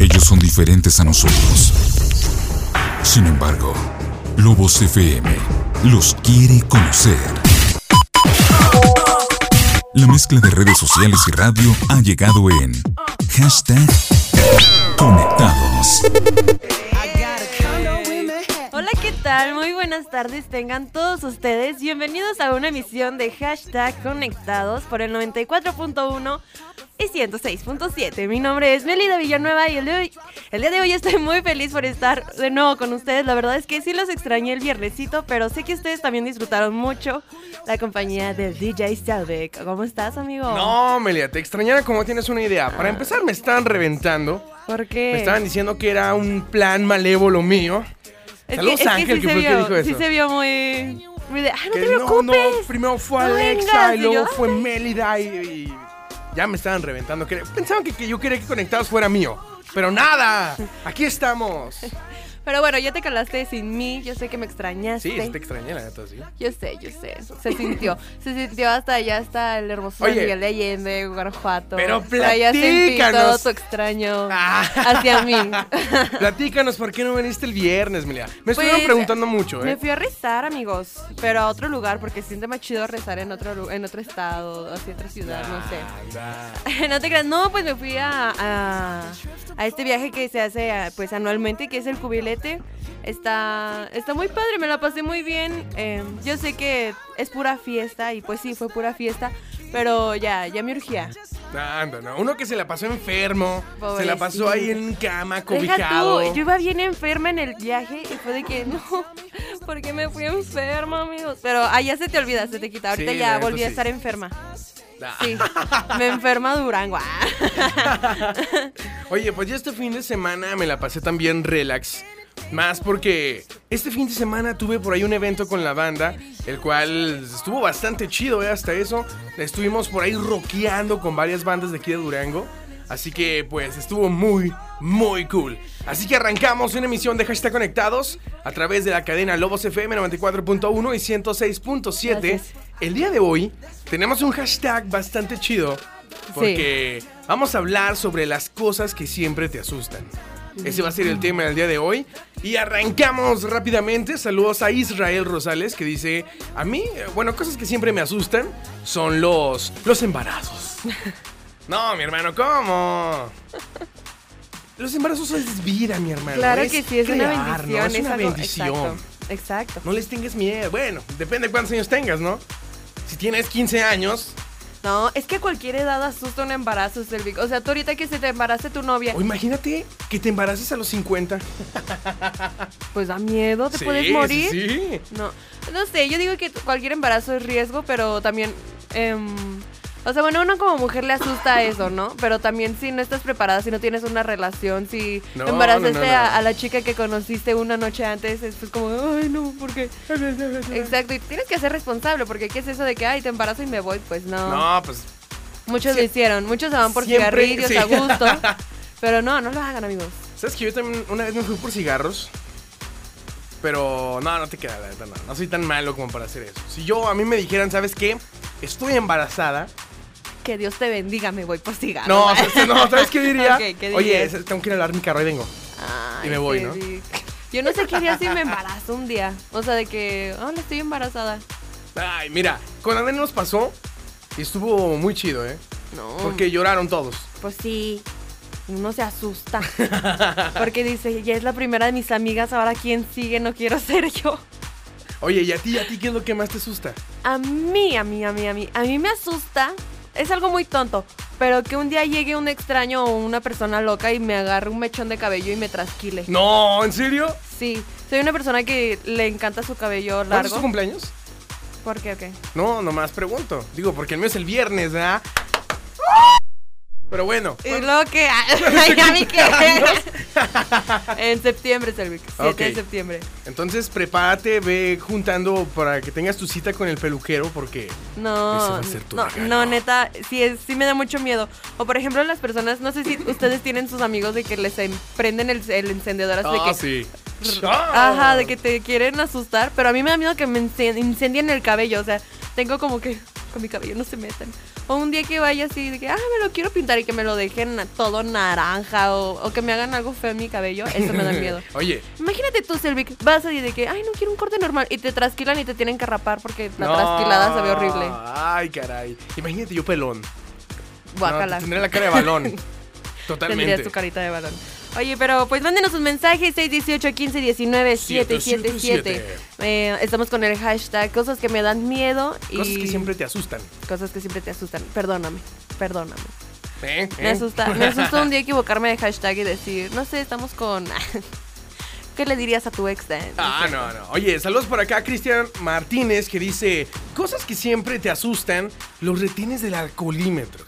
Ellos son diferentes a nosotros. Sin embargo, Lobos FM los quiere conocer. La mezcla de redes sociales y radio ha llegado en hashtag Conectados. Hola, ¿qué tal? Muy buenas tardes tengan todos ustedes. Bienvenidos a una emisión de hashtag Conectados por el 94.1 y 106.7. Mi nombre es Melida Villanueva y el, de hoy, el día de hoy estoy muy feliz por estar de nuevo con ustedes. La verdad es que sí los extrañé el viernesito, pero sé que ustedes también disfrutaron mucho la compañía del DJ Stalbeck. ¿Cómo estás, amigo? No, Melia, te extrañara como tienes una idea. Para empezar, me estaban reventando. ¿Por qué? Me estaban diciendo que era un plan malévolo mío. Saludos es Ángel, que fue el que dijo eso. Sí se vio muy... muy de, ah, no Que te preocupes. primero fue no Alexa vengas", y y luego yo, fue Mélida y, y ya me estaban reventando. Que- Pensaban que, que yo quería que Conectados fuera mío. Pero nada, aquí estamos. Pero bueno, ya te calaste sin mí, yo sé que me extrañaste. Sí, te extrañé, la neta, sí. Yo sé, yo sé. Se sintió. Se sintió hasta allá, hasta el hermoso Oye. Miguel de Allende, Guanajuato. Pero platícanos. todo tu extraño Ah. hacia mí. Platícanos, ¿por qué no viniste el viernes, Melia? Me estuvieron Pues, preguntando mucho, Me ¿eh? fui a rezar, amigos, pero a otro lugar porque siente más chido rezar en otro en otro estado, hacia otra ciudad, no sé. Anda. no te creas, no, pues me fui a, a, a este viaje que se hace pues anualmente, que es el cubilete. Está, está muy padre, me la pasé muy bien. eh, yo sé que es pura fiesta y pues sí, fue pura fiesta, pero ya, ya me urgía. Anda, no. Uno que se la pasó enfermo, se la pasó ahí en cama, Deja cobijado. tú, yo iba bien enferma en el viaje y fue de que no, porque me fui enferma, amigos. Pero ah, ya se te olvida, se te quita. Ahorita Sí, ya volví a sí. estar enferma. Ah. Sí, me enferma Durango. ah. Oye, pues ya este fin de semana me la pasé también relax. Más porque este fin de semana tuve por ahí un evento con la banda, el cual estuvo bastante chido, ¿eh? Hasta eso. Estuvimos por ahí rockeando con varias bandas de aquí de Durango. Así que pues estuvo muy, muy cool. Así que arrancamos una emisión de Hashtag Conectados a través de la cadena Lobos FM 94.1 y 106.7. Gracias. El día de hoy tenemos un hashtag bastante chido porque vamos a hablar sobre las cosas que siempre te asustan. Ese va a ser el tema del día de hoy. Y arrancamos rápidamente. Saludos a Israel Rosales que dice, a mí, bueno, cosas que siempre me asustan son los, los embarazos. No, mi hermano, ¿cómo? Los embarazos es vida, mi hermano. Claro que sí, es una ¿no? bendición. Es una algo- bendición. Exacto, exacto. No les tengas miedo. Bueno, depende de cuántos años tengas, ¿no? Si tienes 15 años, No, es que a cualquier edad asusta un embarazo, Selvig. O sea, tú ahorita que se te embarace tu novia, o imagínate que te embaraces a los 50. pues da miedo, te Sí, puedes sí, morir. Sí, No, no sé, yo digo que cualquier embarazo es riesgo, pero también... em, o sea, bueno, uno como mujer le asusta eso, ¿no? Pero también si no estás preparada, si no tienes una relación, si No, embarazaste no, no, no. A, a la chica que conociste una noche antes, es pues como, ay, no, ¿por qué? Exacto, y tienes que ser responsable, porque ¿qué es eso de que, ay, te embarazo y me voy? Pues no. No, pues muchos lo hicieron, muchos se van por siempre- cigarrillos sí. a gusto. Pero no, no lo hagan, amigos. ¿Sabes que yo también una vez me fui por cigarros? Pero no, no te queda, la neta, no. No soy tan malo como para hacer eso. Si yo, a mí me dijeran, ¿sabes qué? Estoy embarazada. Que Dios te bendiga, me voy por cigarros. No, ¿sabes- no, ¿sabes qué diría? Ok, ¿qué Oye, tengo que ir a lavar mi carro y vengo. Ay, Y me voy, ¿no? Yo no sé qué haría si me embarazo un día. O sea, de que, hola, estoy embarazada. Ay, mira, con Andrés nos pasó y estuvo muy chido, ¿eh? No. Porque lloraron todos. Pues sí. Uno se asusta. Porque dice, ya es la primera de mis amigas, ahora quién sigue, no quiero ser yo. Oye, ¿y a ti, a ti qué es lo que más te asusta? A mí, a mí, a mí, a mí. A mí me asusta. Es algo muy tonto. Pero que un día llegue un extraño o una persona loca y me agarre un mechón de cabello y me trasquile. No, ¿en serio? Sí. Soy una persona que le encanta su cabello ¿Cuándo es tu largo. cumpleaños? ¿Por qué o qué? No, nomás pregunto. Digo, porque el mío es el viernes, ¿verdad? Pero bueno. Y luego que. Ay, a mí qué. en septiembre, Selvik. 7 Ok. de septiembre. Entonces prepárate, ve juntando para que tengas tu cita con el peluquero porque... Ese No, va a ser tu no, regalo. no, neta, sí, es, sí me da mucho miedo. O por ejemplo, las personas, no sé si ustedes tienen sus amigos de que les prenden el, el encendedor así Ah, de que. sí. Ajá, de que te quieren asustar, pero a mí me da miedo que me incen- incendien el cabello, o sea, tengo como que con mi cabello no se metan. O un día que vaya así de que, ah, me lo quiero pintar y que me lo dejen todo naranja o, o que me hagan algo feo en mi cabello, eso me da miedo. Oye, Imagínate tú, Selvic, vas ahí de que, ay, no quiero un corte normal y te trasquilan y te tienen que rapar porque la trasquilada se ve horrible. Ay, caray. Imagínate yo pelón. Guácala. No, tendré la cara de balón. Totalmente. tu carita de balón. Oye, pero pues mándenos sus mensajes 618 15 19 777. Eh, estamos con el hashtag cosas que me dan miedo y Cosas que siempre te asustan. cosas que siempre te asustan. Perdóname, perdóname. ¿Eh? Me ¿Eh? asusta, me asusta un día equivocarme de hashtag y decir, no sé, estamos con ¿Qué le dirías a tu ex? Ah, no, no. Oye, saludos por acá a Cristian Martínez que dice, cosas que siempre te asustan, los retienes del alcoholímetro.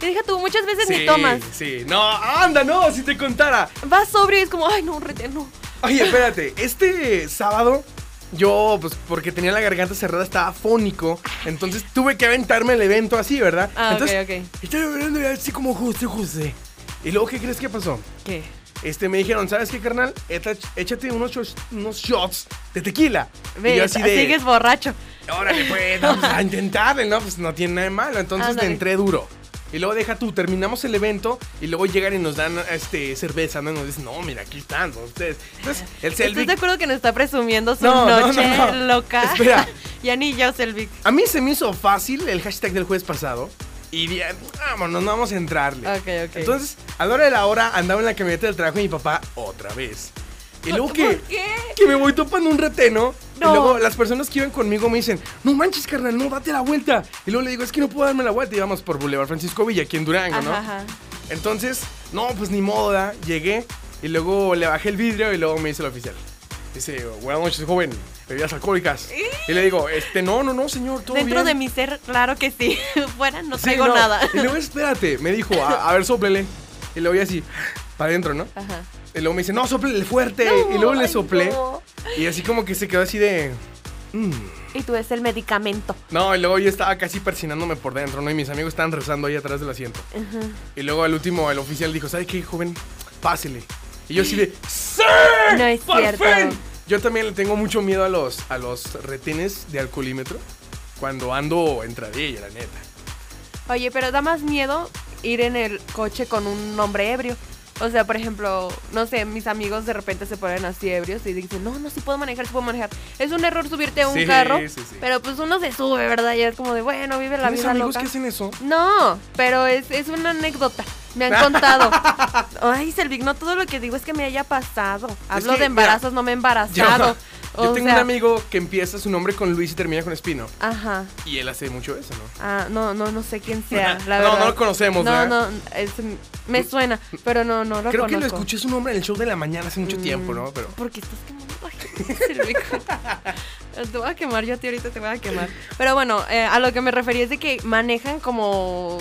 Y deja tú, muchas veces Sí, ni tomas. sí. No, anda, no, si te contara. Vas sobrio y es como, ay, no, rete, no. Oye, espérate, este sábado yo, pues porque tenía la garganta cerrada, estaba fónico, entonces tuve que aventarme el evento así, ¿verdad? Ah, ok, entonces, ok. Estaba hablando así como José José. Y luego, ¿qué crees que pasó? ¿Qué? Este, me dijeron, ¿sabes qué, carnal? Échate unos, shots- unos shots de tequila. y Ves, yo así de, sigues borracho. órale, pues, vamos a intentarle, ¿no? Pues no tiene nada de malo. Entonces Ándale. le entré duro. Y luego deja tú, terminamos el evento y luego llegan y nos dan este cerveza, ¿no? Y nos dicen, no, mira, aquí están son ustedes. Entonces, el ¿Estás Selvic de acuerdo que nos está presumiendo su No, no, noche no, no. loca? Espera. ya ni yo, Selvic. A mí se me hizo fácil el hashtag del jueves pasado. Y dije, vámonos, no vamos a entrarle. Ok, ok. Entonces, a la hora de la hora andaba en la camioneta del trabajo de mi papá otra vez. Y luego que, ¿Por qué? que me voy topando un reteno. No. Y luego las personas que iban conmigo me dicen, no manches, carnal, no, date la vuelta. Y luego le digo, es que no puedo darme la vuelta. Y vamos por Boulevard Francisco Villa, aquí en Durango, ¿no? Ajá. Entonces, no, pues ni moda. Llegué y luego le bajé el vidrio y luego me dice el oficial. Dice, buenas noches, joven, bebidas alcohólicas. Y le digo, este, no, no, no, señor, todo Dentro bien. de mi ser, claro que sí. Fuera no Sí, traigo no. nada. Y luego, espérate, me dijo, a, a ver, soplele. Y luego ya así, para adentro, ¿no? Ajá. Y luego me dice, no, soplele fuerte. No, y luego le ay, soplé. no. Y así como que se quedó así de... "Mm". Y tú es el medicamento. No, y luego yo estaba casi persinándome por dentro, ¿no? Y mis amigos estaban rezando ahí atrás del asiento. Y luego al último, el oficial dijo, ¿sabe qué, joven? Pásele. Y yo así de, ¡Sí! No es ¡Por cierto. fin!". Yo también le tengo mucho miedo a los, a los retenes de alcoholímetro cuando ando entradilla, la neta. Oye, pero da más miedo ir en el coche con un hombre ebrio. O sea, por ejemplo, no sé, mis amigos de repente se ponen así ebrios y dicen, no, no, sí puedo manejar, sí puedo manejar. Es un error subirte a un Sí, carro, sí, sí. pero pues uno se sube, ¿verdad? Y es como de, bueno, vive la ¿Tienes vida amigos loca. que hacen eso? No, pero es, es una anécdota. Me han contado. Ay, Selvig, no todo lo que digo es que me haya pasado. Hablo que, de embarazos, no me he embarazado. yo O tengo sea, un amigo que empieza su nombre con Luis y termina con Espino. Ajá. Y él hace mucho eso, ¿no? Ah, no, no, no sé quién sea, la No, verdad. no lo conocemos, No, ¿verdad? no, es- me suena, pero no, no lo Creo conozco. que lo escuché su nombre en el show de la mañana hace mucho tiempo, ¿no? Pero Porque estás quemando. Te voy a quemar, yo a ti ahorita te voy a quemar. Pero bueno, eh, a lo que me refería es de que manejan como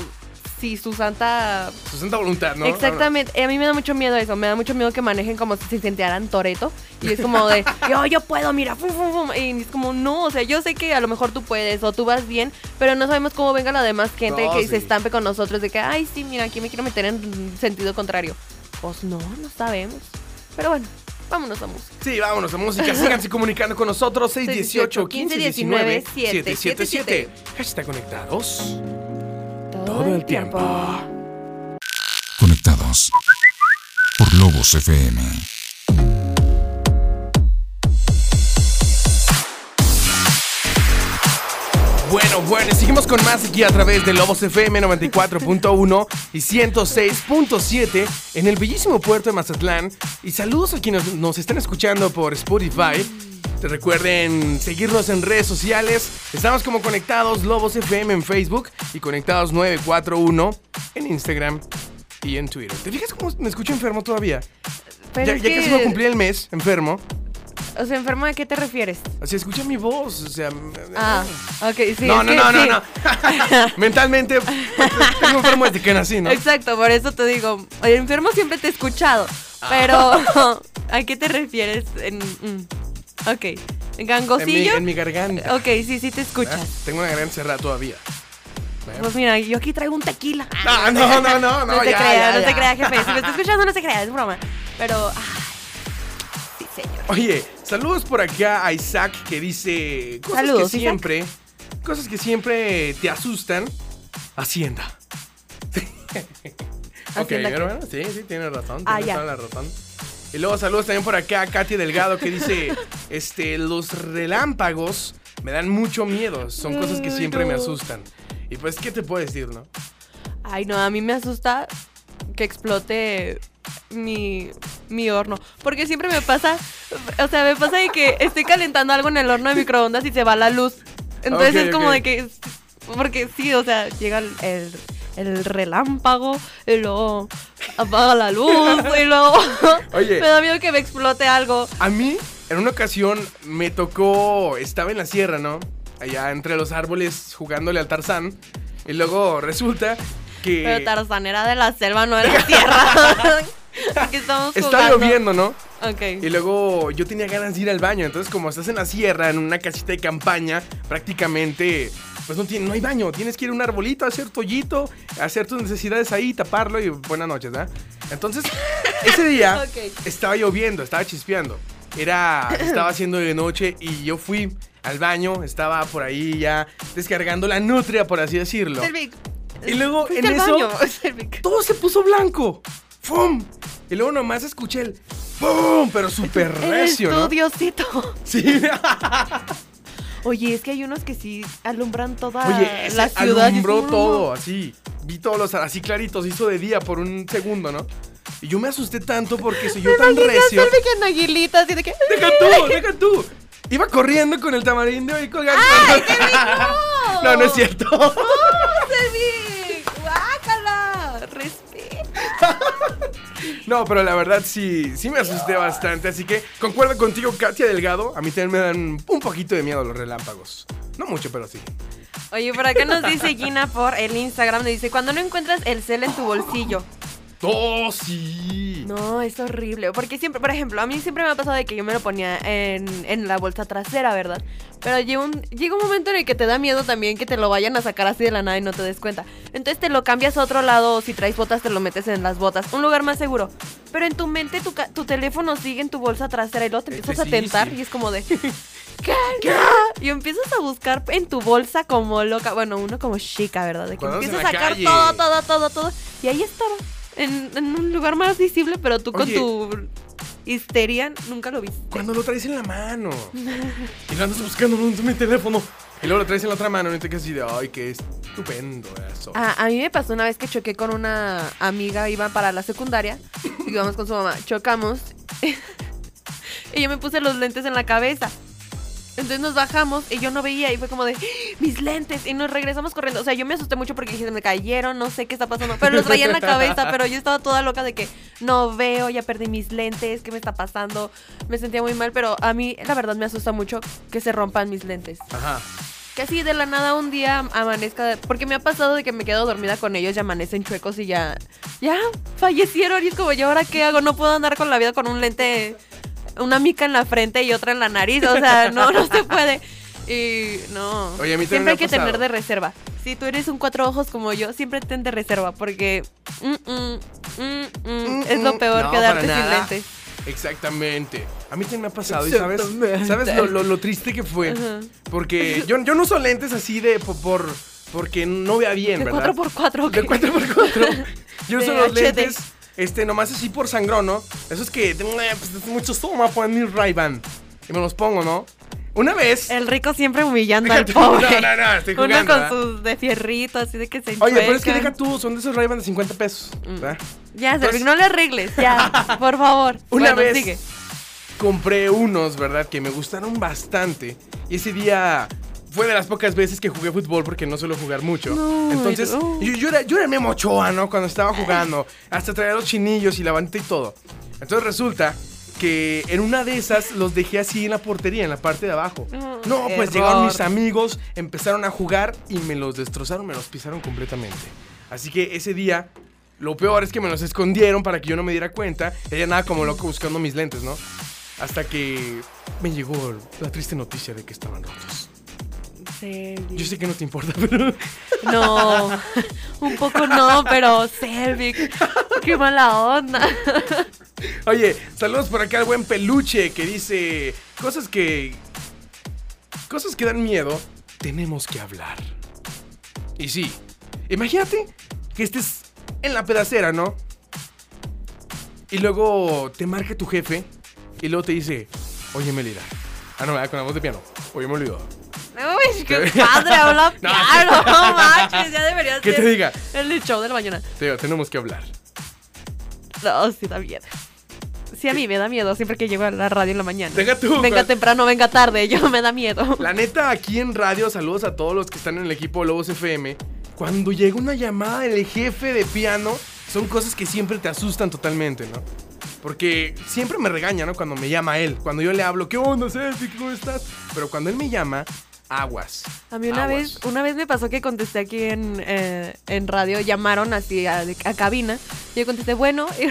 si su santa... su santa voluntad, ¿no? Exactamente, a mí me da mucho miedo eso, me da mucho miedo que manejen como si se sintieran Toreto y es como de, yo, yo puedo, mira, fum, fum, fum", y es como, no, o sea, yo sé que a lo mejor tú puedes o tú vas bien, pero no sabemos cómo venga la demás gente No, que sí. se estampe con nosotros de que, ay, sí, mira, aquí me quiero meter en sentido contrario. Pues no, no sabemos. Pero bueno, vámonos a música. Sí, vámonos a música. Síganse comunicando con nosotros. 618 15 19 777. Hashtag conectados. Todo el tiempo. Conectados por Lobos FM. Bueno, bueno, y seguimos con más aquí a través de Lobos FM 94.1 y 106.7 en el bellísimo puerto de Mazatlán. Y saludos a quienes nos están escuchando por Spotify. Recuerden seguirnos en redes sociales. Estamos como Conectados Lobos FM en Facebook y Conectados 941 en Instagram y en Twitter. ¿Te fijas cómo me escucho enfermo todavía? Pero ya es ya que, casi a cumplir el mes enfermo. O sea, enfermo, ¿a qué te refieres? Así escucha mi voz. O sea, Ah, ok, sí. no, no, que no, no, sí. no. Mentalmente tengo enfermo desde que nací, ¿no? Exacto, por eso te digo, oye, enfermo siempre te he escuchado, Ah. pero ¿a qué te refieres? En, mm, ok, ¿en En mi, gangosillo? en mi garganta. Ok, sí, sí te Ah, escuchas. Tengo una garganta cerrada todavía. Pues mira, yo aquí traigo un tequila. Ah, no, no, no, no, No te ya, creas, ya, no ya. te creas, jefe. Si me está escuchando, no se crea, es broma. Pero, ay, sí, señor. Oye, saludos por acá a Isaac que dice cosas Saludos, que Isaac. siempre, cosas que siempre te asustan. Hacienda. ok, ¿Hacienda pero qué? bueno, sí, sí, tienes razón. Ah, Tienes ya. toda la razón. Y luego saludos también por acá a Katy Delgado que dice, este, los relámpagos me dan mucho miedo. Son cosas que siempre me asustan. Y pues, ¿qué te puedo decir, no? Ay, no, a mí me asusta que explote mi, mi horno. Porque siempre me pasa, o sea, me pasa de que estoy calentando algo en el horno de microondas y se va la luz. Entonces es como de que, porque sí, o sea, llega el, el, el relámpago y luego apaga la luz y luego Oye. me da miedo que me explote algo. A mí, en una ocasión, me tocó. Estaba en la sierra, ¿no? Allá entre los árboles jugándole al Tarzán. Y luego resulta que. Pero Tarzán era de la selva, no de la tierra. Aquí estamos Está lloviendo, ¿no? Ok. Y luego yo tenía ganas de ir al baño. Entonces, como estás en la sierra, en una casita de campaña, prácticamente. Pues no, tiene, no hay baño, tienes que ir a un arbolito, a hacer toallito, hacer tus necesidades ahí, taparlo y buenas noches, ¿verdad? Entonces, ese día estaba lloviendo, estaba chispeando. Era, estaba haciendo de noche y yo fui al baño, estaba por ahí ya descargando la nutria, por así decirlo. Y luego en eso baño, todo se puso blanco. ¡Fum! Y luego nomás escuché el ¡Fum! Pero súper recio, ¿no? Diosito. Sí. Oye, es que hay unos que sí alumbran toda Oye, ese la ciudad. y alumbró como, todo, así. Vi todos los así claritos, hizo de día por un segundo, ¿no? Y yo me asusté tanto porque soy yo Me tan recio. Selvig en aguilita, así de que... ¡Deja tú! ¡Deja tú! Iba corriendo con el tamarindo y colgando. ¡Ay, Selvig, no! no, no es cierto. Selvig! ¡Guácala! ¡Respeta! No, pero la verdad sí, sí me asusté bastante. Así que concuerdo contigo, Katia Delgado. A mí también me dan un poquito de miedo los relámpagos. No mucho, pero sí. Oye, por acá nos dice Gina por el Instagram, nos dice, cuando no encuentras el cel en tu bolsillo. ¡Oh, sí! No, es horrible. Porque siempre, por ejemplo, a mí siempre me ha pasado de que yo me lo ponía en, en la bolsa trasera, ¿verdad? Pero llega un, llega un momento en el que te da miedo también que te lo vayan a sacar así de la nada y no te des cuenta. Entonces te lo cambias a otro lado o si traes botas te lo metes en las botas. Un lugar más seguro. Pero en tu mente tu, tu teléfono sigue en tu bolsa trasera y luego te Este empiezas a sí, tentar sí. y es como de... ¿Qué? Y empiezas a buscar en tu bolsa como loca. Bueno, uno como chica, ¿verdad? De que empiezas a sacar todo, todo, todo, todo. Y ahí estaba. En, en un lugar más visible, pero tú con tu histeria nunca lo viste. Cuando lo traes en la mano. y lo andas buscando en mi teléfono. Y luego lo traes en la otra mano y te quedas así de, ay, qué estupendo eso. Ah, a mí me pasó una vez que choqué con una amiga, iba para la secundaria, íbamos con su mamá, chocamos y yo me puse los lentes en la cabeza. Entonces nos bajamos y yo no veía y fue como de ¡Ah! mis lentes y nos regresamos corriendo. O sea, yo me asusté mucho porque dije, me cayeron, no sé qué está pasando, pero los traía en la cabeza, pero yo estaba toda loca de que no veo, ya perdí mis lentes, ¿qué me está pasando? Me sentía muy mal, pero a mí la verdad me asusta mucho que se rompan mis lentes. Ajá. Que así de la nada un día amanezca. Porque me ha pasado de que me quedo dormida con ellos y amanecen chuecos y ya. Ya fallecieron. Y es como, ¿y ahora qué hago? No puedo andar con la vida con un lente. Una mica en la frente y otra en la nariz. O sea, no, no se puede. Y no. Oye, a mí también me siempre ha hay que pasado. tener de reserva. Si tú eres un cuatro ojos como yo, siempre ten de reserva. Porque. mm, mm, mm, mm, es lo peor No, quedarte sin lentes. Exactamente. A mí también me ha pasado. ¿Y sabes. ¿sabes lo, lo- lo triste que fue? Porque yo, yo no uso lentes así de por, por- porque no vea bien, De ¿verdad? 4x4. De 4x4. Yo uso De los HD. lentes, este, nomás así por sangrón, ¿no? Esos que, eh, pues, es mucho toma, ponen mi Ray-Ban. Y me los pongo, ¿no? Una vez. El rico siempre humillando al pobre. no, no, no, estoy Uno con sus de fierrito, así de que se Oye, pero es que enchuecan. deja tú, son de esos Ray-Ban de 50 pesos. ¿verdad? Ya, Entonces- Servic, no le arregles, ya, por favor. Una Bueno, vez sigue. compré unos, ¿verdad? Que me gustaron bastante. Y ese día fue de las pocas veces que jugué fútbol porque no suelo jugar mucho. No, Entonces, no. yo, yo era, yo era Memo Ochoa, ¿no? Cuando estaba jugando. Hasta traía los chinillos y la bandita y todo. Entonces resulta que en una de esas los dejé así en la portería, en la parte de abajo. Mm, No, pues error. llegaron mis amigos, empezaron a jugar y me los destrozaron, me los pisaron completamente. Así que ese día, lo peor es que me los escondieron para que yo no me diera cuenta. Ella nada como loco buscando mis lentes, ¿no? Hasta que me llegó la triste noticia de que estaban rotos. Servic. Yo sé que no te importa, pero... No, un poco no, pero Servic, qué mala onda. Oye, saludos por acá al buen peluche que dice cosas que... Cosas que dan miedo, tenemos que hablar. Y sí, Imagínate que estés en la pedacera, ¿no? Y luego te marca tu jefe y luego te dice, oye Melida. Ah, no, con la voz de piano. Oye, me olvidó. Uy, qué padre, habla No, piano, no manches, ya debería ¿Qué ser te diga? el show de la mañana. Te digo, tenemos que hablar. No, sí da miedo. Sí, a mí me da miedo siempre que llego a la radio en la mañana. Venga tú. Venga temprano, venga tarde, yo me da miedo. La neta, aquí en radio, saludos a todos los que están en el equipo de Lobos FM. Cuando llega una llamada del jefe de piano, son cosas que siempre te asustan totalmente, ¿no? Porque siempre me regaña, ¿no? Cuando me llama él. Cuando yo le hablo, ¿qué onda, Ceci? ¿Cómo estás? Pero cuando él me llama, aguas. A mí una Aguas. vez, una vez me pasó que contesté aquí en, eh, en radio, llamaron así a, a cabina, y yo contesté, bueno, y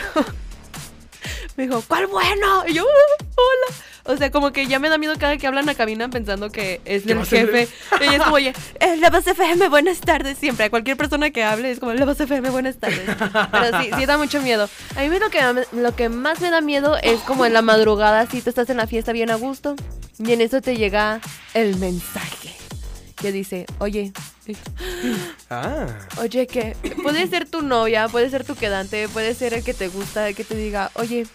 me dijo, ¿cuál bueno? Y yo, "Uh, hola. O sea, como que ya me da miedo cada que hablan a cabina pensando que es ¿Qué el jefe. Y es como, oye, eh, la voz FM, buenas tardes. Siempre, a cualquier persona que hable es como, la voz FM, buenas tardes. Pero sí, sí da mucho miedo. A mí lo que, lo que más me da miedo es como en la madrugada, si tú estás en la fiesta bien a gusto, y en eso te llega el mensaje que dice, oye, Ah. oye, que puede ser tu novia, puede ser tu quedante, puede ser el que te gusta, el que te diga, oye,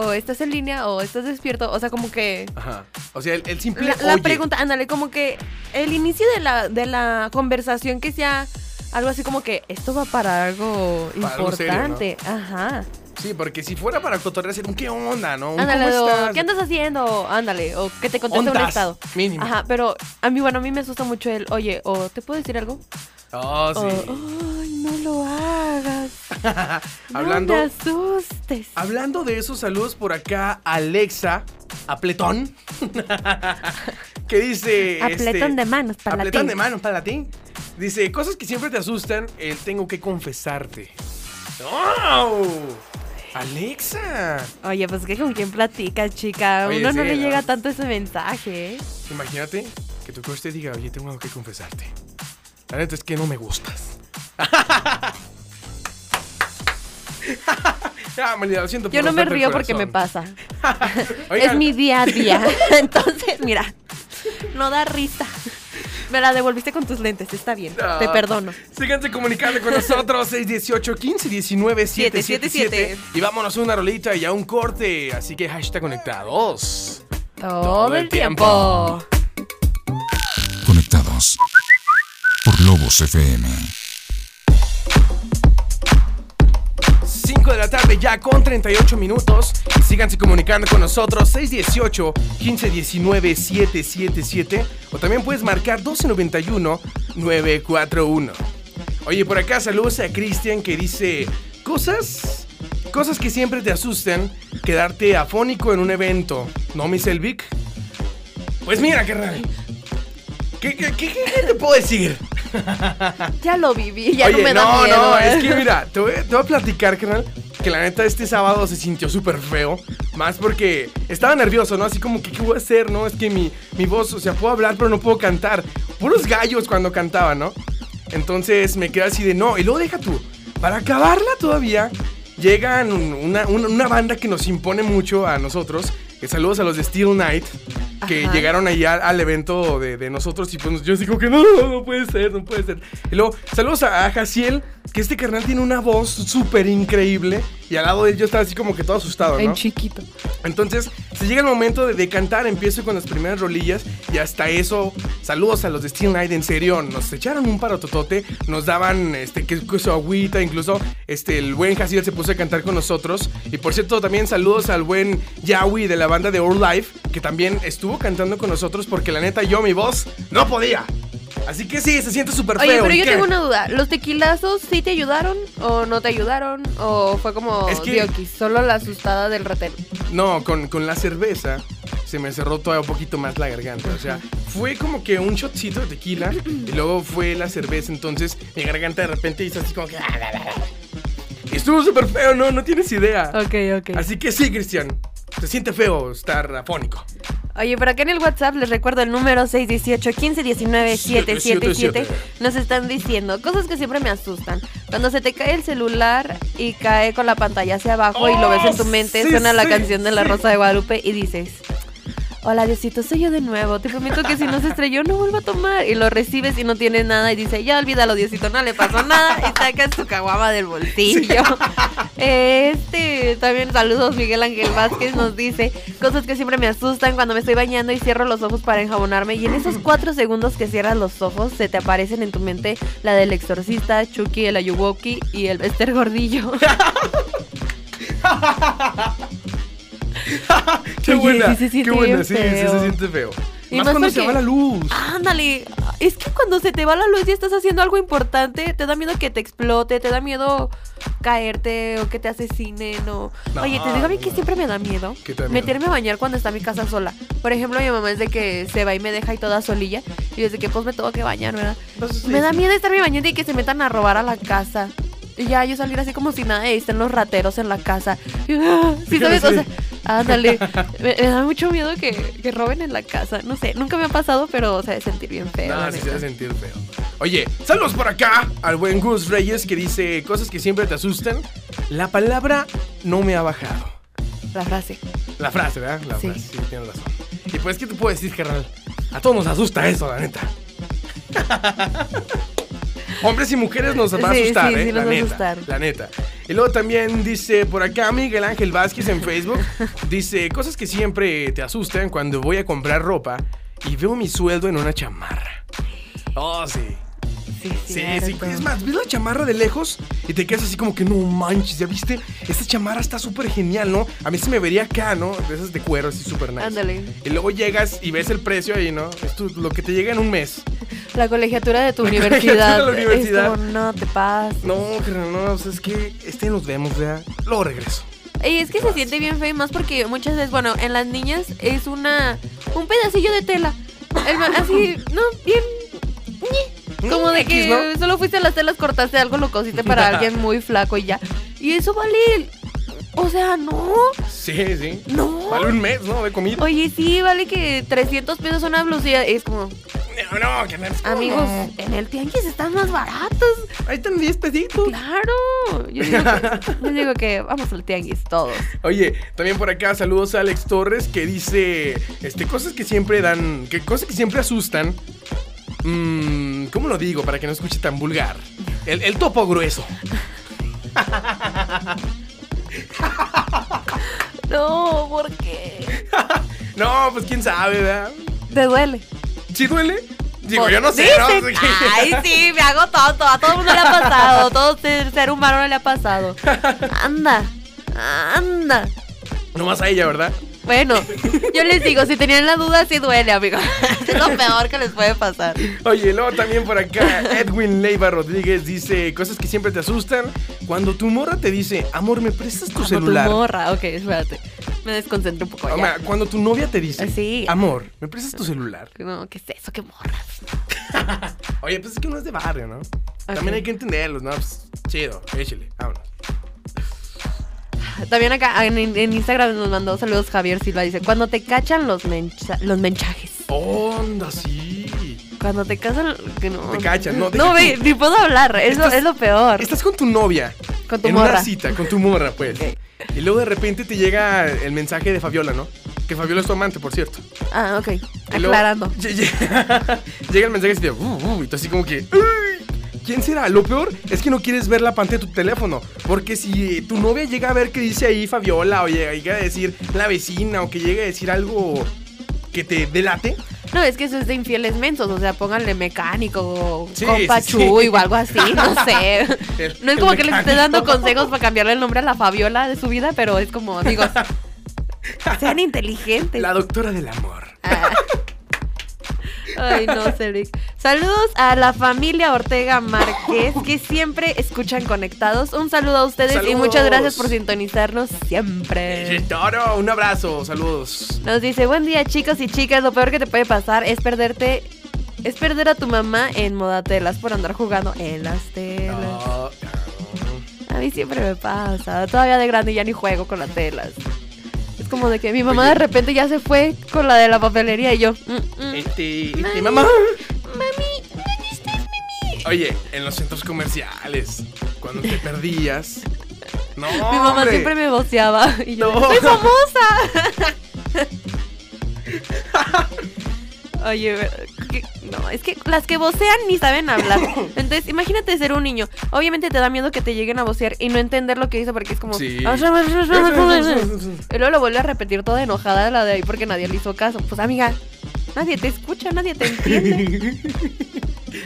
o estás en línea o estás despierto, o sea, como que... Ajá. O sea, el, el simple La, la oye. pregunta, ándale, como que el inicio de la, de la conversación que sea algo así como que esto va para algo Para algo serio, importante. Ajá. Sí, porque si fuera para cotorrear, sería un ¿qué onda, no? Un Ándale, ¿cómo o? ¿qué andas haciendo? Ándale, o que te conteste un estado. mínimo. Ajá, pero a mí, bueno, a mí me asusta mucho el, oye, o ¿te puedo decir algo? Oh, sí. Ay, no lo hagas. Hablando- No me asustes. Hablando de esos saludos por acá, Alexa, Apletón, que dice... Apletón este, de manos para Apletón ti. de manos para ti. Dice, cosas que siempre te asustan, el tengo que confesarte. ¡Oh! Alexa. Oye, pues que con quién platicas, chica. Oye, Uno no le ¿no? llega tanto ese mensaje, ¿eh? Imagínate que tu coach te diga, oye, tengo algo que confesarte. La neta es que no me gustas. Ya, Melida, lo siento Yo no me río porque me pasa. Es mi día a día. Entonces, mira, no da risa. Me la devolviste con tus lentes, está bien. Ah, Te perdono. Síganse comunicando con nosotros 618 15 19 777 777. y vámonos a una rolita y a un corte, así que hashtag conectados. Todo, el el tiempo. Conectados por Lobos FM. 5 de la tarde ya con 38 minutos y síganse comunicando con nosotros 618 15 19 777 o también puedes marcar 1291 941. Oye, por acá saludos a Cristian que dice cosas cosas que siempre te asustan, quedarte afónico en un evento, ¿no, mi Selvic? Pues mira, carnal. ¿Qué, qué, qué- qué te puedo decir? Ya lo viví, ya Oye, no me da miedo. no, ¿eh? es que mira, te voy, te voy a platicar, carnal, que la neta este sábado se sintió súper feo. Más porque estaba nervioso, ¿no? Así como que, ¿qué voy a hacer, no? Es que mi, mi voz, o sea, puedo hablar, pero no puedo cantar. Puros gallos cuando cantaba, ¿no? Entonces me quedé así de, no, y luego deja tú. Para acabarla todavía, llegan un- una, una- una banda que nos impone mucho a nosotros. Que saludos a los de Steel Night, que Ajá. llegaron ahí al, evento de, de nosotros y pues yo digo que no, no puede ser, no puede ser. Y luego, saludos a, a Jaciel, que este carnal tiene una voz súper increíble y al lado de él yo estaba así como que todo asustado, ¿no? En chiquito. Entonces, se llega el momento de, de cantar, empiezo con las primeras rolillas y hasta eso, saludos a los de Steel Night, en serio, nos echaron un parototote, nos daban este que que su agüita, incluso este el buen Jaciel se puso a cantar con nosotros y por cierto también saludos al buen Yawi de la banda de Our Life que también estuvo cantando con nosotros porque la neta yo mi voz no podía. Así que sí, se siente súper feo. Oye, pero ¿y yo qué? tengo una duda. ¿Los tequilazos sí te ayudaron o no te ayudaron? ¿O fue como Es que- Dioquis, solo la asustada del ratero? No, con, con la cerveza se me cerró todavía un poquito más la garganta. O sea, fue como que un shotcito de tequila y luego fue la cerveza. Entonces mi garganta de repente hizo así como que. Y estuvo súper feo, no, no tienes idea. Ok, ok. Así que sí, Cristian. Se siente feo estar afónico. Oye, por acá en el WhatsApp les recuerdo el número 618-1519-777. Nos están diciendo cosas que siempre me asustan. Cuando se te cae el celular y cae con la pantalla hacia abajo y lo ves en tu mente, sí, suena la canción de la. Rosa de Guadalupe y dices, hola Diosito, soy yo de nuevo, te prometo que si no se estrelló no vuelvo a tomar. Y lo recibes y no tiene nada y dice, ya olvídalo Diosito, no le pasó nada. Y sacas tu caguama del bolsillo. Este, también saludos Miguel Ángel Vázquez nos dice, cosas que siempre me asustan cuando me estoy bañando y cierro los ojos para enjabonarme. Y en esos cuatro segundos que cierras los ojos se te aparecen en tu mente la del exorcista, Chucky, el Ayuwoki y el Bester Gordillo. buena, sí se siente qué buena, sí, sí se siente feo. Y más más cuando se porque- va la luz. Ándale, es que cuando se te va la luz y estás haciendo algo importante, te da miedo que te explote, te da miedo caerte o que te asesinen o... No, Oye, te digo a mí que siempre me da miedo meterme a bañar cuando está mi casa sola. Por ejemplo, mi mamá es de que se va y me deja y toda solilla y desde que pues me tengo que bañar, ¿verdad? Sí, Me da sí. miedo estarme bañando y que se metan a robar a la casa. Y ya yo salir así como si nada y estén los rateros en la casa. Y, ah, ¿Sí sabes? O sea, ándale. Me, me da mucho miedo que, que roben en la casa. No sé, nunca me ha pasado, pero se debe sentir bien feo. La sí se debe sentir feo. Oye, saludos por acá al buen Gus Reyes que dice cosas que siempre te asustan. La palabra no me ha bajado. La frase. La frase, ¿verdad? La Sí. frase, sí, tienes razón. Y pues, ¿qué te puedo decir, carnal? A todos nos asusta eso, la neta. Hombres y mujeres nos va a asustar, sí, ¿eh? la a asustar. La neta. Y luego también dice por acá Miguel Ángel Vázquez en Facebook. dice cosas que siempre te asustan cuando voy a comprar ropa y veo mi sueldo en una chamarra. Oh, sí. Sí, Sí, es más, ves la chamarra de lejos y te quedas así como que no manches, ya viste, esta chamarra está súper genial, ¿no? A mí se me vería acá, ¿no? De esas de cuero, así súper nice. Ándale. Y luego llegas y ves el precio ahí, ¿no? Es tu- lo que te llega en un mes. La colegiatura de tu La universidad. de la universidad. Es como, no te pases. No, carnal, no, o sea, es que este nos vemos, ya. Luego regreso. Y es que se siente bien feo y más porque muchas veces, bueno, en las niñas es una un pedacillo de tela. Así, no, bien ñe. como Mm, de que solo fuiste a las telas, cortaste algo, lo cosiste para alguien muy flaco y ya. Y eso vale, o sea, no, Sí, sí. no. Vale un mes, ¿no? De comida. Oye, sí, vale que 300 pesos una blusilla. Es como, No, no, que amigos, en el tianguis están más baratos. Ahí están 10 pesitos. Claro. Yo digo, que, yo digo que vamos al tianguis todos. Oye, también por acá saludos a Alex Torres que dice este cosas que siempre dan, que cosas que siempre asustan. Mm, ¿Cómo lo digo para que no escuche tan vulgar? El, el topo grueso. No, ¿por qué? No, pues quién sabe, ¿verdad? Te duele. ¿Sí duele? Digo, yo no sé, ¿no? Ay, sí, me hago tonto. A todo el mundo le ha pasado. Todo ser, ser humano le ha pasado. Anda, anda. Nomás a ella, ¿verdad? Bueno, yo les digo, si tenían la duda, sí duele, amigo. Es lo peor que les puede pasar. Oye, luego también por acá Edwin Leiva Rodríguez dice cosas que siempre te asustan. Cuando tu morra te dice, amor, ¿me prestas tu Como celular? tu morra. Ok, espérate. Me desconcentro un poco O sea, cuando tu novia te dice, Sí. amor, ¿me prestas tu celular? No, ¿qué es eso? ¿Qué morras? Oye, pues es que uno es de barrio, ¿no? También hay que entenderlos, ¿no? Pues, chido, échale, vámonos. También acá en, en Instagram nos mandó saludos Javier Silva. Dice, cuando te cachan los, mencha- los menchajes. Onda, sí. Cuando te casan, que no. Te cachan, no, No, ve, ni puedo hablar, es, lo, es lo peor. Estás con tu novia. Con tu en morra. una cita, con tu morra, pues. Y luego de repente te llega el mensaje de Fabiola, ¿no? Que Fabiola es tu amante, por cierto. Ah, ok. Luego Aclarando. lle- lle- Llega el mensaje así de, uh, uh, y tú así como que, "Uy, ¿quién será? Lo peor es que no quieres ver la pantalla de tu teléfono. Porque si tu novia llega a ver que dice ahí Fabiola, o llega, a decir la vecina, o que llegue a decir algo que te delate, No, es que eso es de infieles mensos. O sea, pónganle mecánico o Sí, compa sí, Chuy sí. o algo así. No sé. El- no es como que les esté dando consejos para cambiarle el nombre a la Fabiola de su vida, pero es como, amigos, sean inteligentes. la doctora del amor. Ah. Ay, no, Cedric. Saludos a la familia Ortega Márquez, que siempre escuchan conectados. Un saludo a ustedes y muchas gracias por sintonizarnos siempre. Toro, un abrazo, saludos. Nos dice, buen día chicos y chicas, lo peor que te puede pasar es perderte, es perder a tu mamá en modatelas por andar jugando en las telas. No, A mí siempre me pasa, todavía de grande ya ni juego con las telas. Como de que mi mamá Oye. de repente ya se fue con la de la papelería y yo... mm, mm. Este, este, Mami. mamá. Mami, ¿dónde estás, mami? Oye, en los centros comerciales, cuando te perdías. No, Mi mamá hombre. siempre me voceaba y yo, No. ¡soy famosa! Oye, ¿qué? no, es que las que vocean ni saben hablar. Entonces, imagínate ser un niño. Obviamente te da miedo que te lleguen a vocear y no entender lo que dice porque es como. Sí. y luego lo vuelve a repetir toda enojada la de ahí porque nadie le hizo caso. Pues, amiga, nadie te escucha, nadie te entiende.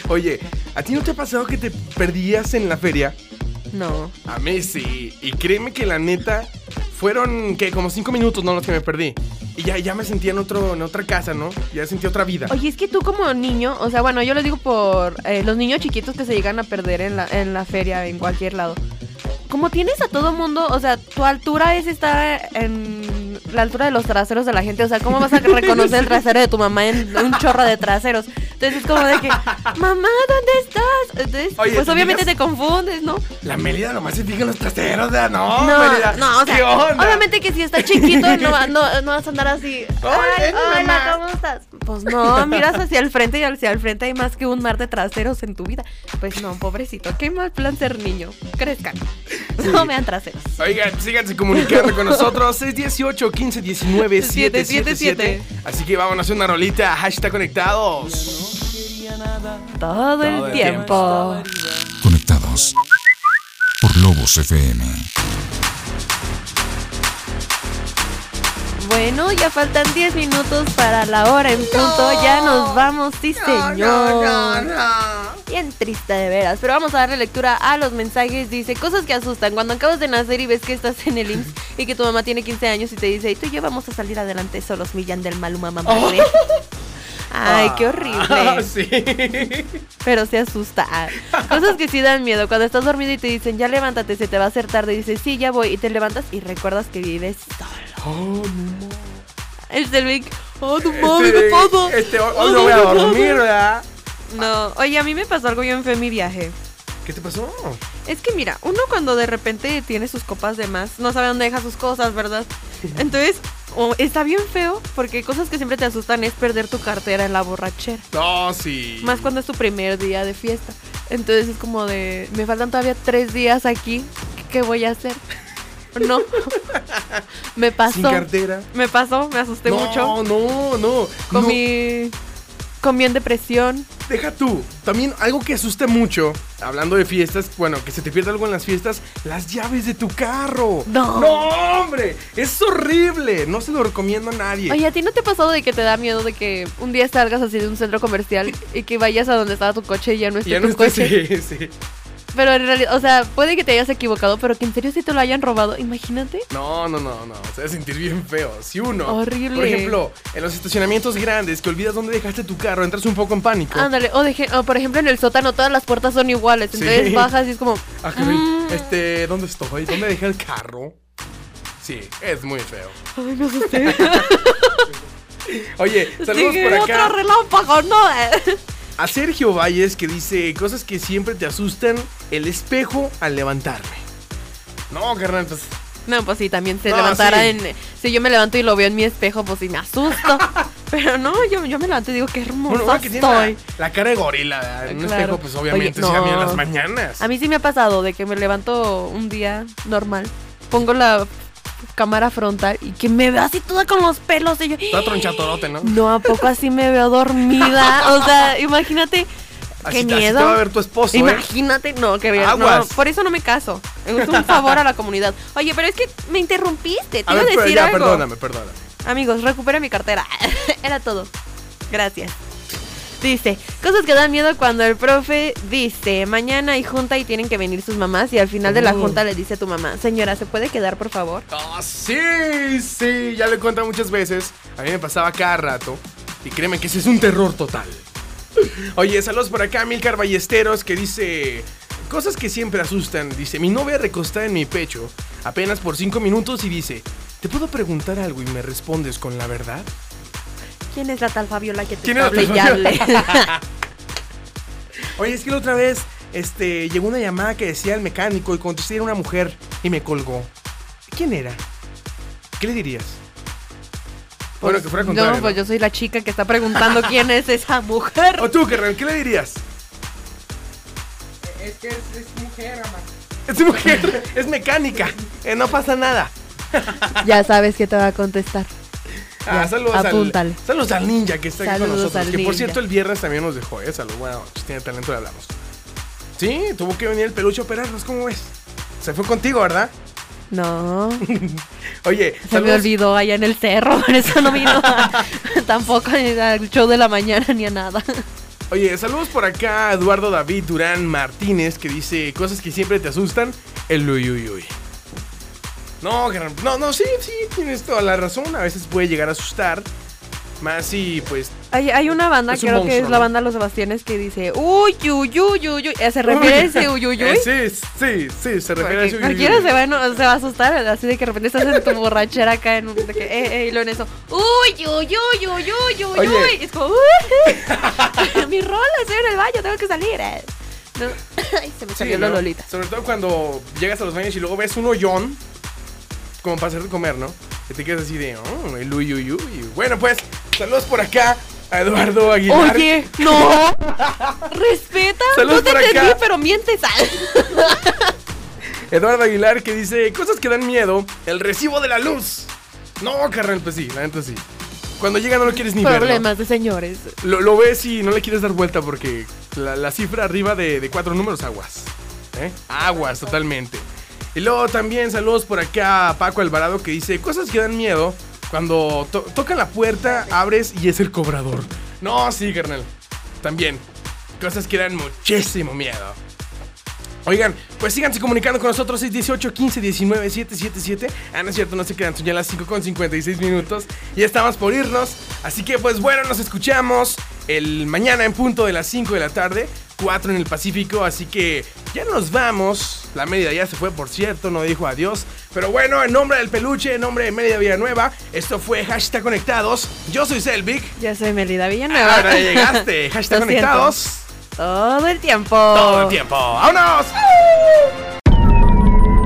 Oye, ¿a ti no te ha pasado que te perdías en la feria? No. A mí sí. Y créeme que la neta fueron que como cinco minutos, ¿no? Los que me perdí. Y ya, ya me sentía en, otro, en otra casa, ¿no? Ya sentí otra vida. Oye, es que tú como niño, o sea, bueno, yo lo digo por eh, los niños chiquitos que se llegan a perder en la, en la feria, en cualquier lado. Como tienes a todo mundo, o sea, tu altura es estar en la altura de los traseros de la gente. O sea, ¿cómo vas a reconocer el trasero de tu mamá en un chorro de traseros? Entonces es como de que, mamá, ¿dónde estás? Entonces, Oye, pues ¿te obviamente te confundes, ¿no? La Mélida nomás se fija en los traseros, ¿verdad? No, No, Mélida. no, o sea, ¿Qué onda? obviamente que si estás chiquito no, no, no vas a andar así. Hola, Ay, mamá. hola, ¿cómo estás? Pues no, miras hacia el frente y hacia el frente hay más que un mar de traseros en tu vida. Pues no, pobrecito, qué mal plan ser niño. Crezcan. No vean traseros. Oigan, síganse comunicando con nosotros. 618 15 19 777. Así que vámonos a una rolita. Hashtag conectados. Todo, el, tiempo. Conectados por Lobos FM. Bueno, ya faltan 10 minutos para la hora en punto. Ya nos vamos, sí, señor. Bien triste de veras, pero vamos a darle lectura a los mensajes. Dice, cosas que asustan. Cuando acabas de nacer y ves que estás en el IMSS y que tu mamá tiene 15 años y te dice, y tú y yo vamos a salir adelante solos, millan del maluma mamá. Ay, qué Ah, horrible. sí. Pero se asusta. Cosas que sí dan miedo. Cuando estás dormido y te dicen, ya levántate, se te va a hacer tarde. Y dices, sí, ya voy. Y te levantas y recuerdas que vives solo. Oh, no. El Selvig, oh, tu madre, Este, ¿qué pasa? este, hoy, Oh, no voy a dormir, ¿verdad? No, oye, a mí me pasó algo feo en mi viaje. ¿Qué te pasó? Es que mira, uno cuando de repente tiene sus copas de más, no sabe dónde deja sus cosas, ¿verdad? Entonces, o está bien feo, porque cosas que siempre te asustan es perder tu cartera en la borrachera. No, sí. Más cuando es tu primer día de fiesta. Entonces es como de, me faltan todavía tres días aquí, ¿qué voy a hacer? No. me Sin pasó. cartera. Me pasó, me asusté no, mucho. No, no, Con no. mi... Con mi en depresión. Deja tú. También algo que asusta mucho, hablando de fiestas, bueno, que se te pierda algo en las fiestas, las llaves de tu carro. No. No, hombre. Es horrible. No se lo recomiendo a nadie. Oye, ¿a ti no te ha pasado de que te da miedo de que un día salgas así de un centro comercial y que vayas a donde estaba tu coche y ya no esté ya tu no coche? Sí, sí. Pero en realidad, o sea, puede que te hayas equivocado, pero que en serio si te lo hayan robado, imagínate. No, no, no, no. Se va a sentir bien feo. Si uno, Horrible. por ejemplo, en los estacionamientos grandes que olvidas dónde dejaste tu carro, entras un poco en pánico. Ándale, o, deje- o por ejemplo en el sótano todas las puertas son iguales, Sí. entonces bajas y es como... Ah, mm, Este, ¿dónde estoy? ¿Dónde dejé el carro? Sí, es muy feo. Ay, me asusté. Oye, saludos Sigue por otro relámpago, no. A Sergio Valles que dice cosas que siempre te asustan, el espejo al levantarme. No, carnal, pues No, pues sí, también se No, levantara sí. en... Si yo me levanto y lo veo en mi espejo, pues sí me asusto. Pero no, yo, yo me levanto y digo, qué hermosa Bueno, que tiene la, estoy. la cara de gorila, ¿verdad? En un Claro. espejo, pues obviamente Oye, se no. en las mañanas. A mí sí me ha pasado de que me levanto un día normal, pongo la cámara frontal y que me veo así toda con los pelos y yo... Está ¿no? No, ¿a poco así me veo dormida? O sea, imagínate... Así, ¡Qué así miedo! te va a ver tu esposo, ¿eh? Imagínate, no, que bien. No, por eso no me caso. Es un favor a la comunidad. Oye, pero es que me interrumpiste. Te A iba ver, decir ya, algo. perdóname, perdóname. Amigos, recupera mi cartera. Era todo. Gracias. Dice, cosas que dan miedo cuando el profe dice, mañana hay junta y tienen que venir sus mamás y al final de la junta le dice a tu mamá, señora, ¿se puede quedar por favor? Ah, sí, sí, ya lo he contado muchas veces. A mí me pasaba cada rato. Y créeme que ese es un terror total. Oye, saludos por acá, Milcar Ballesteros, que dice cosas que siempre asustan. Dice, mi novia recostada en mi pecho, apenas por cinco minutos y dice, ¿te puedo preguntar algo y me respondes con la verdad? ¿Quién es la tal Fabiola que te ¿Quién hable y hable? Oye, es que la otra vez, este, llegó una llamada que decía el mecánico y contesté era una mujer y me colgó. ¿Quién era? ¿Qué le dirías? bueno, que fuera contrario. No, pues yo soy la chica que está preguntando quién es esa mujer. O tú, carnal, ¿qué le dirías? Es que es, es mujer, ama. Es mujer, es mecánica, eh, no pasa nada. Ya sabes que te va a contestar. Ah, Ya, saludos, al, apúntale. saludos al ninja que está aquí con nosotros. Que por cierto, el viernes también nos dejó, ¿eh? Saludos, bueno, si tiene talento le hablamos. Sí, tuvo que venir el peluche a operarnos, ¿cómo ves? Se fue contigo, ¿verdad? No, Oye, se me olvidó allá en el cerro, por eso no vino a- tampoco al show de la mañana ni a nada. Oye, saludos por acá a Eduardo David Durán Martínez que dice cosas que siempre te asustan. El uy uy uy. No, no, no, sí, sí, tienes toda la razón. A veces puede llegar a asustar. Más si, pues. Hay, hay una banda, un creo que es la ¿no? banda Los Sebastianes, que dice uy, uy, uy, uy, uy. ¿Se refiere a ese uy, uy, uy? Eh, sí, sí, sí, se refiere a ese uy, cualquiera se va, a eno- se va a asustar, así de que de repente estás en tu borrachera acá en un, de que, eh, eh, y luego en eso, uy, uy, uy, uy, uy, uy, uy, y es como, uy, mi rola, estoy en el baño, tengo que salir. eh. No. Ay, se me Sí, salió la ¿no? lolita. Sobre todo cuando llegas a los baños y luego ves un hoyón, como para hacerte comer, ¿no? Que te quedas así de, oh, el uy, uy, uy. Bueno, pues, saludos por acá a Eduardo Aguilar. Oye, no, respeta, Saludos no te por acá. entendí, pero mientes. Eduardo Aguilar que dice cosas que dan miedo, el recibo de la luz. No, carnal, pues sí, la neta sí. Cuando llega no lo quieres ni ver. Problemas de señores. Lo, lo ves y no le quieres dar vuelta porque la, la cifra arriba de, de cuatro números, aguas. ¿eh? Aguas, totalmente. Y luego también saludos por acá a Paco Alvarado que dice cosas que dan miedo. Cuando to- tocan la puerta, abres y es el cobrador. No, sí, carnal. También. Cosas que dan muchísimo miedo. Oigan, pues síganse comunicando con nosotros 618 15 19 777. Ah, no es cierto, no se quedan, son ya las 5 con 56 minutos. Ya estamos por irnos. Así que pues bueno, nos escuchamos el mañana en punto de las 5 de la tarde, 4 en el Pacífico. Así que ya nos vamos. La Mérida ya se fue, por cierto, no dijo adiós. Pero bueno, en nombre del peluche, en nombre de Mérida Villanueva, esto fue Hashtag Conectados. Yo soy Selvig. Ya soy Melida Villanueva. Ahora llegaste. Hashtag Lo siento. Conectados. Todo el tiempo. Todo el tiempo. ¡Vámonos!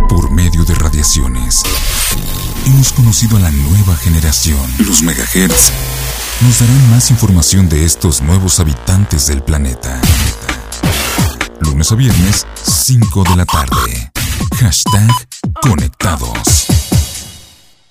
Por medio de radiaciones, hemos conocido a la nueva generación. Los megahertz nos darán más información de estos nuevos habitantes del planeta. Lunes a viernes, 5 de la tarde. Hashtag Conectados.